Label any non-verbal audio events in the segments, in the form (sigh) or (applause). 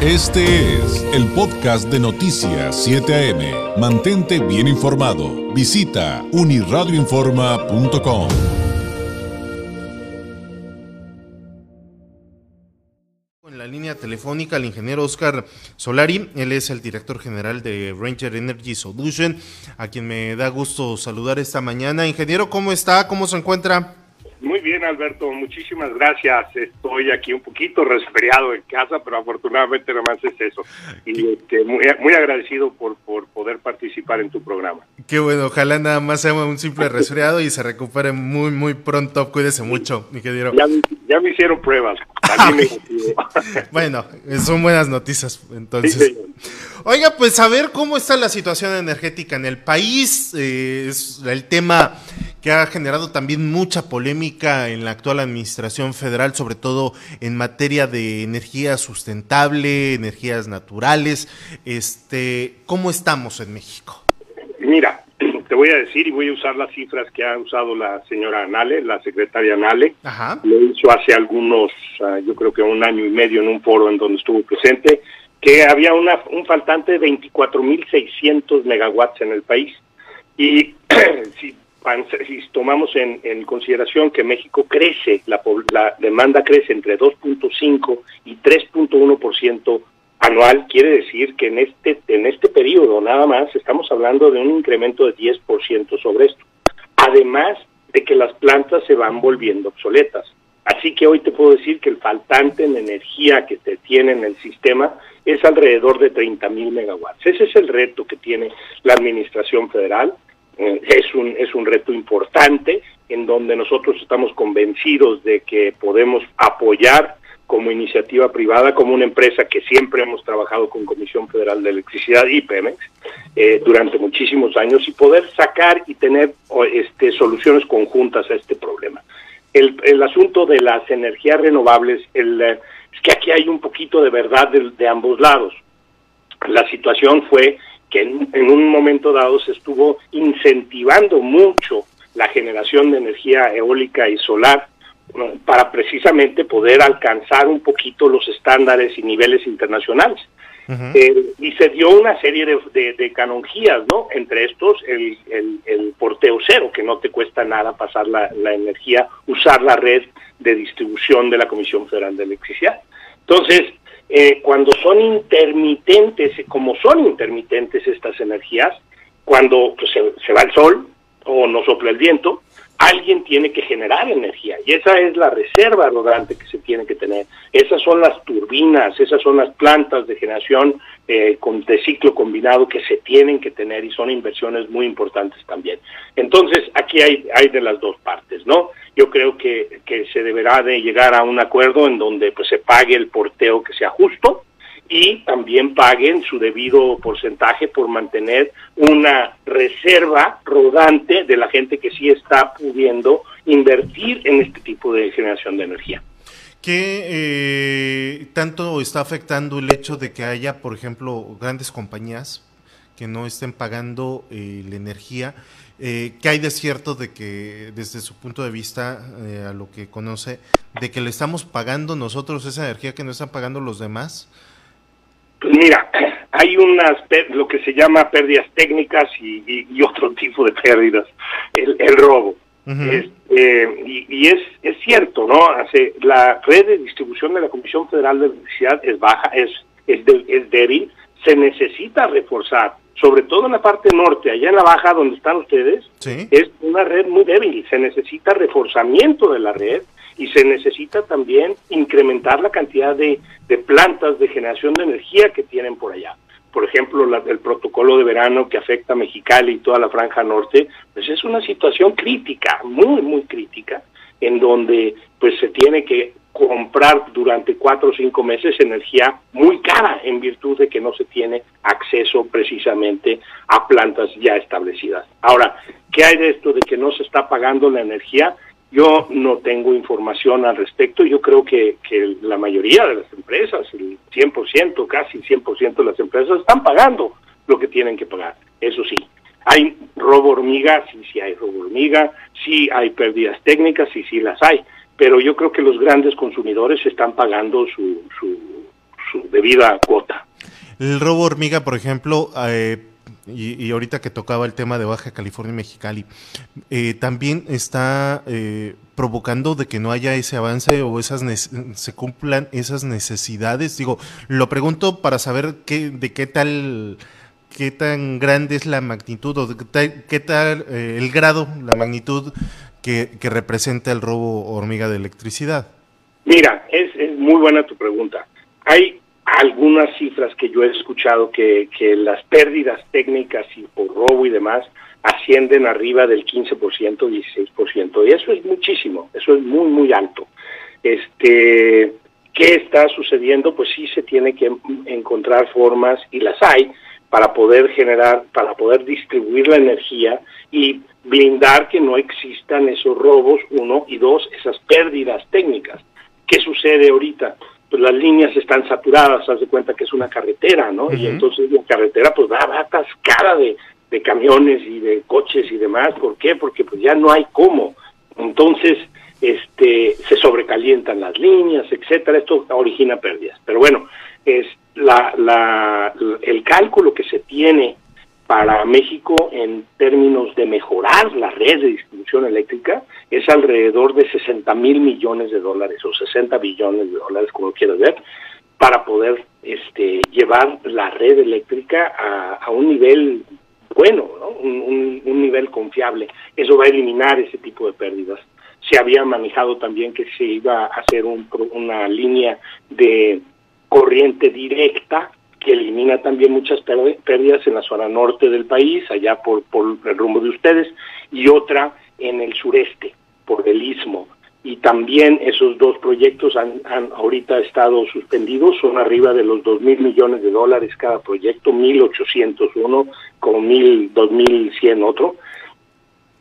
Este es el podcast de Noticias 7 AM. Mantente bien informado. Visita uniradioinforma.com. En la línea telefónica el ingeniero Oscar Solari, él es el director general de Ranger Energy Solution, a quien me da gusto saludar esta mañana. Ingeniero, ¿cómo está? ¿Cómo se encuentra? Muy bien, Alberto, muchísimas gracias. Estoy aquí un poquito resfriado en casa, pero afortunadamente nomás es eso. Y este, muy, muy agradecido por, por poder participar en tu programa. Qué bueno, ojalá nada más sea un simple resfriado y se recupere muy, muy pronto. Cuídese mucho, mi querido. Ya, ya me hicieron pruebas. (laughs) bueno, son buenas noticias, entonces. Oiga, pues a ver cómo está la situación energética en el país. Eh, es el tema que ha generado también mucha polémica en la actual administración federal, sobre todo en materia de energía sustentable, energías naturales. Este, ¿cómo estamos en México? Mira, (clears throat) te voy a decir y voy a usar las cifras que ha usado la señora Anale, la secretaria Anale. Ajá. Lo hizo hace algunos, uh, yo creo que un año y medio en un foro en donde estuvo presente, que había una, un faltante de 24.600 megawatts en el país. Y (clears throat) si si tomamos en, en, consideración que México crece, la, la demanda crece entre 2.5 y 3.1% anual, quiere decir que en este, en este periodo nada más estamos hablando de un incremento de 10% sobre esto. Además de que las plantas se van volviendo obsoletas. Así que hoy te puedo decir que el faltante en energía que te tiene en el sistema es alrededor de 30 mil megawatts. Ese es el reto que tiene la Administración Federal es un, es un reto importante en donde nosotros estamos convencidos de que podemos apoyar como iniciativa privada, como una empresa que siempre hemos trabajado con Comisión Federal de Electricidad y Pemex eh, durante muchísimos años y poder sacar y tener este, soluciones conjuntas a este problema. El, el asunto de las energías renovables, el, es que aquí hay un poquito de verdad de, ambos lados. La situación fue que en, un momento dado se estuvo incentivando mucho la generación de energía eólica y solar para precisamente poder alcanzar un poquito los estándares y niveles internacionales. Eh, y se dio una serie de, de, canonjías, ¿no? Entre estos, el, el, el, porteo cero, que no te cuesta nada pasar la, energía, usar la red de distribución de la Comisión Federal de Electricidad. Entonces, eh, cuando son intermitentes, como son intermitentes estas energías, cuando se, se, va el sol o no sopla el viento, alguien tiene que generar energía y esa es la reserva rodante que se tiene que tener. Esas son las turbinas, esas son las plantas de generación eh, con, de ciclo combinado que se tienen que tener y son inversiones muy importantes también. Entonces, aquí hay, hay de las dos partes, ¿no? Yo creo que, que se deberá de llegar a un acuerdo en donde pues se pague el porteo que sea justo, y también paguen su debido porcentaje por mantener una reserva rodante de la gente que sí está pudiendo invertir en este tipo de generación de energía. ¿Qué eh, tanto está afectando el hecho de que haya, por ejemplo, grandes compañías que no estén pagando eh, la energía? Eh, ¿Qué hay de cierto de que, desde su punto de vista, eh, a lo que conoce, de que le estamos pagando nosotros esa energía que no están pagando los demás? Pues mira, hay unas, lo que se llama pérdidas técnicas y, y, y otro tipo de pérdidas, el, el robo. Uh -huh. es, eh, y, y es, es cierto, ¿no? Hace, la red de distribución de la Comisión Federal de Electricidad es baja, es, es, de, es débil, se necesita reforzar, sobre todo en la parte norte, allá en la baja donde están ustedes, ¿Sí? es una red muy débil, se necesita reforzamiento de la red y se necesita también incrementar la cantidad de, de plantas de generación de energía que tienen por allá. Por ejemplo, la, el protocolo de verano que afecta a Mexicali y toda la franja norte, pues es una situación crítica, muy, muy crítica, en donde pues se tiene que comprar durante cuatro o cinco meses energía muy cara en virtud de que no se tiene acceso precisamente a plantas ya establecidas. Ahora, ¿qué hay de esto de que no se está pagando la energía? Yo no tengo información al respecto. Yo creo que, que la mayoría de las empresas, el 100%, casi 100% de las empresas, están pagando lo que tienen que pagar. Eso sí, hay robo hormiga, sí, sí hay robo hormiga, sí hay pérdidas técnicas, sí, sí las hay. Pero yo creo que los grandes consumidores están pagando su, su, su debida cuota. El robo hormiga, por ejemplo, eh, y, ahorita que tocaba el tema de Baja California y Mexicali, eh, también está eh, provocando de que no haya ese avance o esas se cumplan esas necesidades. Digo, lo pregunto para saber qué, de qué tal qué tan grande es la magnitud o qué tal, el grado, la magnitud que, que, representa el robo hormiga de electricidad. Mira, es, es muy buena tu pregunta. Hay algunas cifras que yo he escuchado que, que las pérdidas técnicas y por robo y demás ascienden arriba del 15%, 16%, y eso es muchísimo, eso es muy, muy alto. Este, ¿Qué está sucediendo? Pues sí se tiene que encontrar formas, y las hay, para poder generar, para poder distribuir la energía y blindar que no existan esos robos, uno, y dos, esas pérdidas técnicas. ¿Qué sucede ahorita? pues las líneas están saturadas, haz de cuenta que es una carretera, ¿no? Y entonces la carretera pues va, va atascada de, de camiones y de coches y demás. ¿Por qué? Porque pues ya no hay cómo. Entonces, este, se sobrecalientan las líneas, etcétera. Esto origina pérdidas. Pero bueno, es la, la, el cálculo que se tiene para México en términos de mejorar la red de distribución eléctrica es alrededor de 60 mil millones de dólares o 60 billones de dólares, como quieras ver, para poder este, llevar la red eléctrica a, un nivel bueno, un, nivel confiable. Eso va a eliminar ese tipo de pérdidas. Se había manejado también que se iba a hacer una línea de corriente directa que elimina también muchas pérdidas en la zona norte del país, allá por, por el rumbo de ustedes, y otra en el sureste, por el istmo. Y también esos dos proyectos han, han ahorita estado suspendidos, son arriba de los dos mil millones de dólares cada proyecto, 1.800 uno, dos mil cien otro,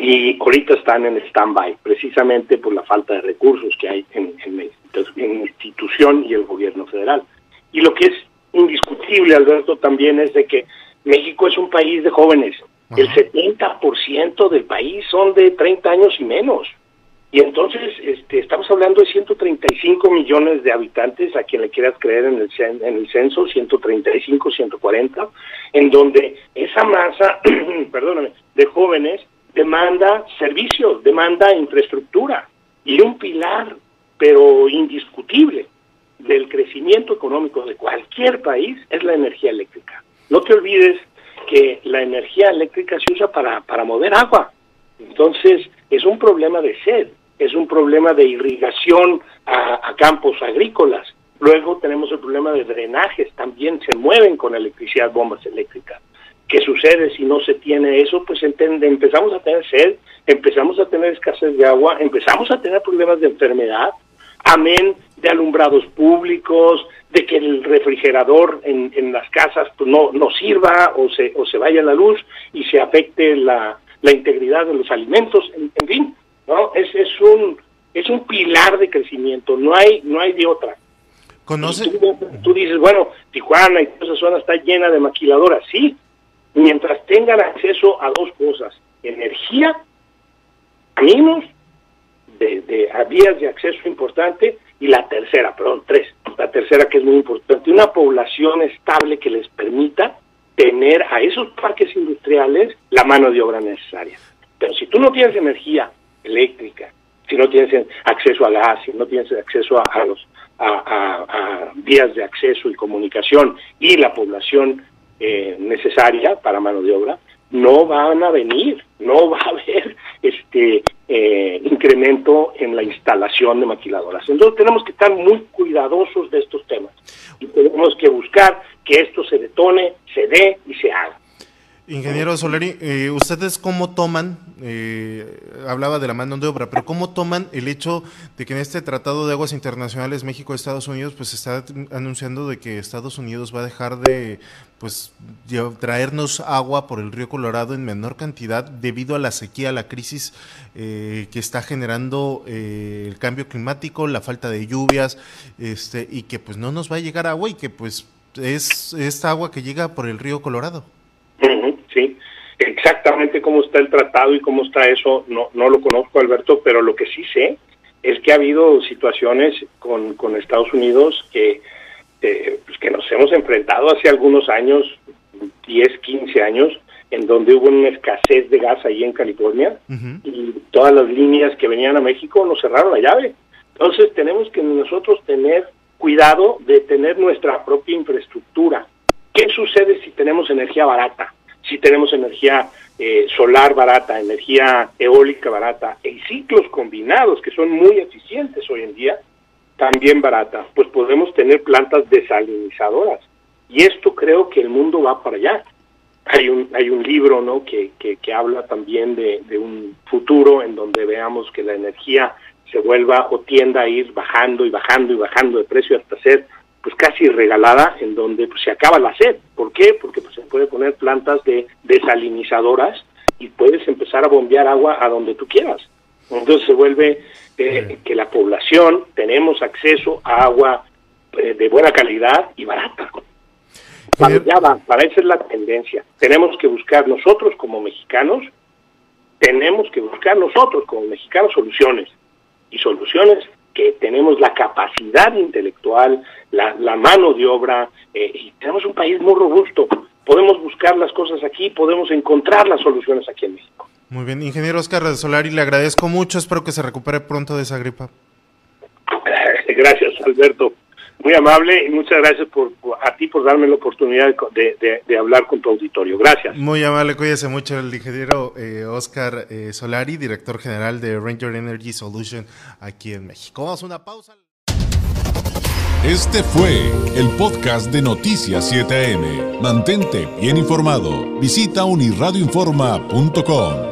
y ahorita están en stand-by, precisamente por la falta de recursos que hay en, en, en la institución y el gobierno federal. Y lo que es indiscutible, Alberto, también es de que México es un país de jóvenes. El 70% del país son de 30 años y menos. Y entonces este, estamos hablando de 135 millones de habitantes, a quien le quieras creer en el, en el censo, 135, 140, en donde esa masa, (clears throat) perdóname, de jóvenes demanda servicios, demanda infraestructura y un pilar, pero indiscutible, del crecimiento económico de cualquier país es la energía eléctrica. No te olvides que la energía eléctrica se usa para, para mover agua. Entonces, es un problema de sed, es un problema de irrigación a, a campos agrícolas. Luego tenemos el problema de drenajes, también se mueven con electricidad bombas eléctricas. ¿Qué sucede si no se tiene eso? Pues entiende, empezamos a tener sed, empezamos a tener escasez de agua, empezamos a tener problemas de enfermedad, amén de alumbrados públicos, de que el refrigerador en, en las casas pues, no, no sirva o se, o se vaya la luz y se afecte la, la integridad de los alimentos, en, fin, ¿no? Es, es, un, es un pilar de crecimiento, no hay, no hay de otra. ¿Conoce? Tú, dices, bueno, Tijuana y toda esa zona está llena de maquiladoras, sí, mientras tengan acceso a dos cosas, energía, caminos de, vías de acceso importante y la tercera, perdón, tres, la tercera que es muy importante, una población estable que les permita tener a esos parques industriales la mano de obra necesaria. Pero si tú no tienes energía eléctrica, si no tienes acceso a gas, si no tienes acceso a, los a, vías de acceso y comunicación y la población eh, necesaria para mano de obra, no van a venir, no va a haber (laughs) este eh, incremento en la instalación de maquiladoras. Entonces tenemos que estar muy cuidadosos de estos temas y tenemos que buscar que esto se detone, se dé y se haga. Ingeniero Soleri, eh, ¿ustedes cómo toman, eh, hablaba de la mano de obra, pero cómo toman el hecho de que en este Tratado de Aguas Internacionales México-Estados Unidos, pues está anunciando de que Estados Unidos va a dejar de, pues, traernos agua por el río Colorado en menor cantidad debido a la sequía, la crisis eh, que está generando el cambio climático, la falta de lluvias, este, y que pues no nos va a llegar agua y que pues es esta agua que llega por el río Colorado? Sí. Exactamente cómo está el tratado y cómo está eso, no, no lo conozco, Alberto, pero lo que sí sé es que ha habido situaciones con, con Estados Unidos que, eh, pues que nos hemos enfrentado hace algunos años, 10, 15 años, en donde hubo una escasez de gas ahí en California y todas las líneas que venían a México nos cerraron la llave. Entonces tenemos que nosotros tener cuidado de tener nuestra propia infraestructura. ¿Qué sucede si tenemos energía barata? Si tenemos energía eh, solar barata, energía eólica barata y ciclos combinados que son muy eficientes hoy en día, también barata, pues podemos tener plantas desalinizadoras. Y esto creo que el mundo va para allá hay un hay un libro no que, que, habla también de, un futuro en donde veamos que la energía se vuelva o tienda a ir bajando y bajando y bajando de precio hasta ser pues casi regalada en donde pues, se acaba la sed. ¿por qué? porque pues, se puede poner plantas de desalinizadoras y puedes empezar a bombear agua a donde tú quieras. Entonces se vuelve eh, que la población tenemos acceso a agua eh, de buena calidad y barata. Para ya va, para esa es la tendencia. Tenemos que buscar nosotros como mexicanos, tenemos que buscar nosotros como mexicanos soluciones. Y soluciones que tenemos la capacidad intelectual, la, mano de obra eh, y tenemos un país muy robusto. Podemos buscar las cosas aquí, podemos encontrar las soluciones aquí en México. Muy bien, ingeniero Oscar Solari, le agradezco mucho, espero que se recupere pronto de esa gripa. (laughs) Gracias, Alberto muy amable y muchas gracias por, a ti por darme la oportunidad de, hablar con tu auditorio. Gracias. Muy amable, cuídese mucho el ingeniero eh, Oscar eh, Solari, director general de Ranger Energy Solution aquí en México. Vamos a una pausa. Este fue el podcast de Noticias 7am. Mantente bien informado. Visita unirradioinforma.com.